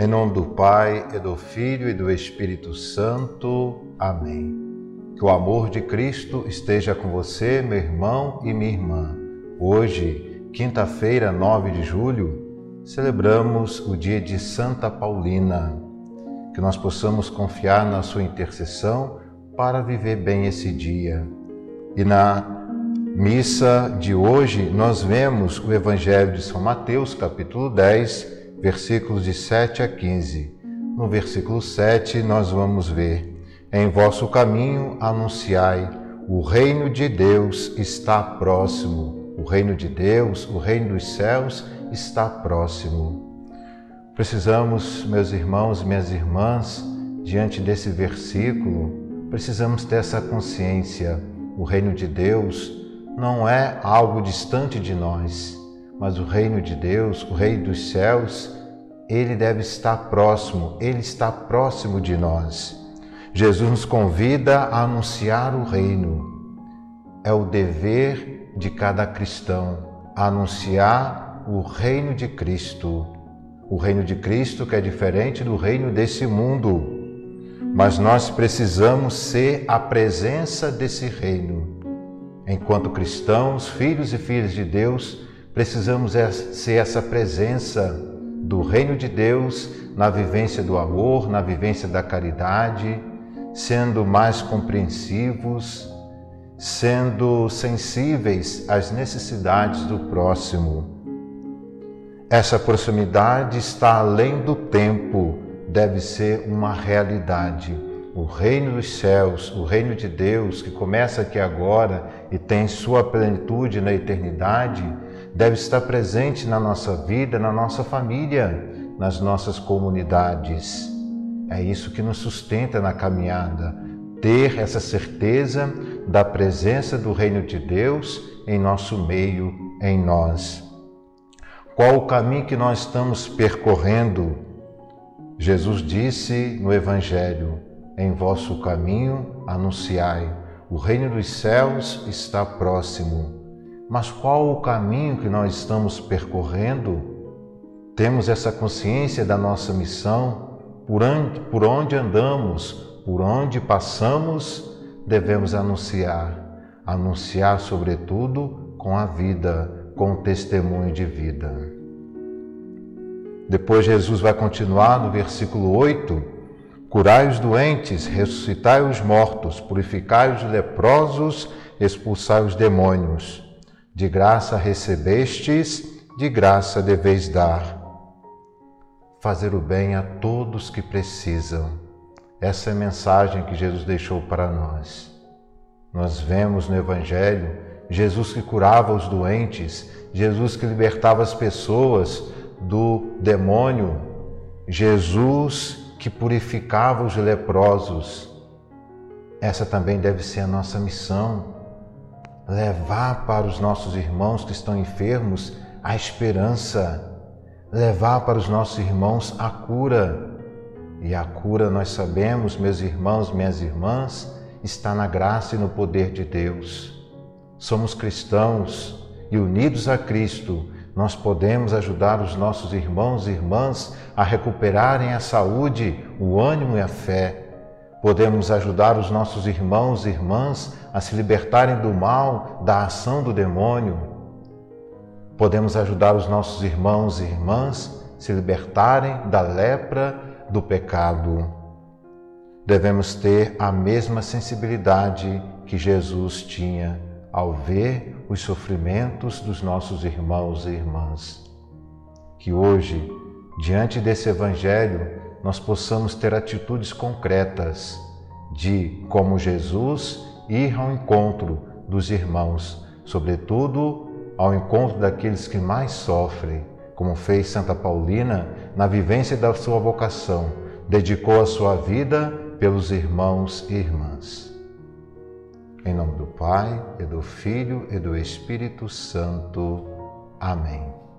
Em nome do Pai, e do Filho e do Espírito Santo. Amém. Que o amor de Cristo esteja com você, meu irmão e minha irmã. Hoje, quinta-feira, 9 de julho, celebramos o dia de Santa Paulina. Que nós possamos confiar na sua intercessão para viver bem esse dia. E na missa de hoje, nós vemos o Evangelho de São Mateus, capítulo 10, versículos de 7 a 15. No versículo 7, nós vamos ver: Em vosso caminho anunciai, o reino de Deus está próximo. O reino de Deus, o reino dos céus está próximo. Precisamos, meus irmãos minhas irmãs, diante desse versículo, precisamos ter essa consciência. O reino de Deus não é algo distante de nós, mas o reino de Deus, o reino dos céus, ele deve estar próximo, ele está próximo de nós. Jesus nos convida a anunciar o reino. É o dever de cada cristão anunciar o reino de Cristo. O reino de Cristo que é diferente do reino desse mundo. Mas nós precisamos ser a presença desse reino. Enquanto cristãos, filhos e filhas de Deus, Precisamos é ser essa presença do reino de Deus na vivência do amor, na vivência da caridade, sendo mais compreensivos, sendo sensíveis às necessidades do próximo. Essa proximidade está além do tempo, deve ser uma realidade. O reino dos céus, o reino de Deus, que começa aqui agora e tem sua plenitude na eternidade, deve estar presente na nossa vida, na nossa família, nas nossas comunidades. É isso que nos sustenta na caminhada, ter essa certeza da presença do Reino de Deus em nosso meio, em nós. Qual o caminho que nós estamos percorrendo? Jesus disse no Evangelho: Em vosso caminho anunciai, o reino dos céus está próximo. Mas qual o caminho que nós estamos percorrendo? Temos essa consciência da nossa missão, por onde, por onde andamos, por onde passamos, devemos anunciar. Anunciar, sobretudo, com a vida, com o testemunho de vida. Depois, Jesus vai continuar no versículo 8: Curai os doentes, ressuscitai os mortos, purificai os leprosos, expulsai os demônios. De graça recebestes, de graça deveis dar. Fazer o bem a todos que precisam. Essa é a mensagem que Jesus deixou para nós. Nós vemos no Evangelho Jesus que curava os doentes, Jesus que libertava as pessoas do demônio, Jesus que purificava os leprosos. Essa também deve ser a nossa missão levar para os nossos irmãos que estão enfermos a esperança, levar para os nossos irmãos a cura. E a cura, nós sabemos, meus irmãos, minhas irmãs, está na graça e no poder de Deus. Somos cristãos e unidos a Cristo, nós podemos ajudar os nossos irmãos e irmãs a recuperarem a saúde, o ânimo e a fé. Podemos ajudar os nossos irmãos e irmãs a se libertarem do mal, da ação do demônio. Podemos ajudar os nossos irmãos e irmãs a se libertarem da lepra do pecado. Devemos ter a mesma sensibilidade que Jesus tinha ao ver os sofrimentos dos nossos irmãos e irmãs. Que hoje, diante desse Evangelho, nós possamos ter atitudes concretas de, como Jesus, ir ao encontro dos irmãos, sobretudo ao encontro daqueles que mais sofrem, como fez Santa Paulina na vivência da sua vocação, dedicou a sua vida pelos irmãos e irmãs. Em nome do Pai, e do Filho e do Espírito Santo. Amém.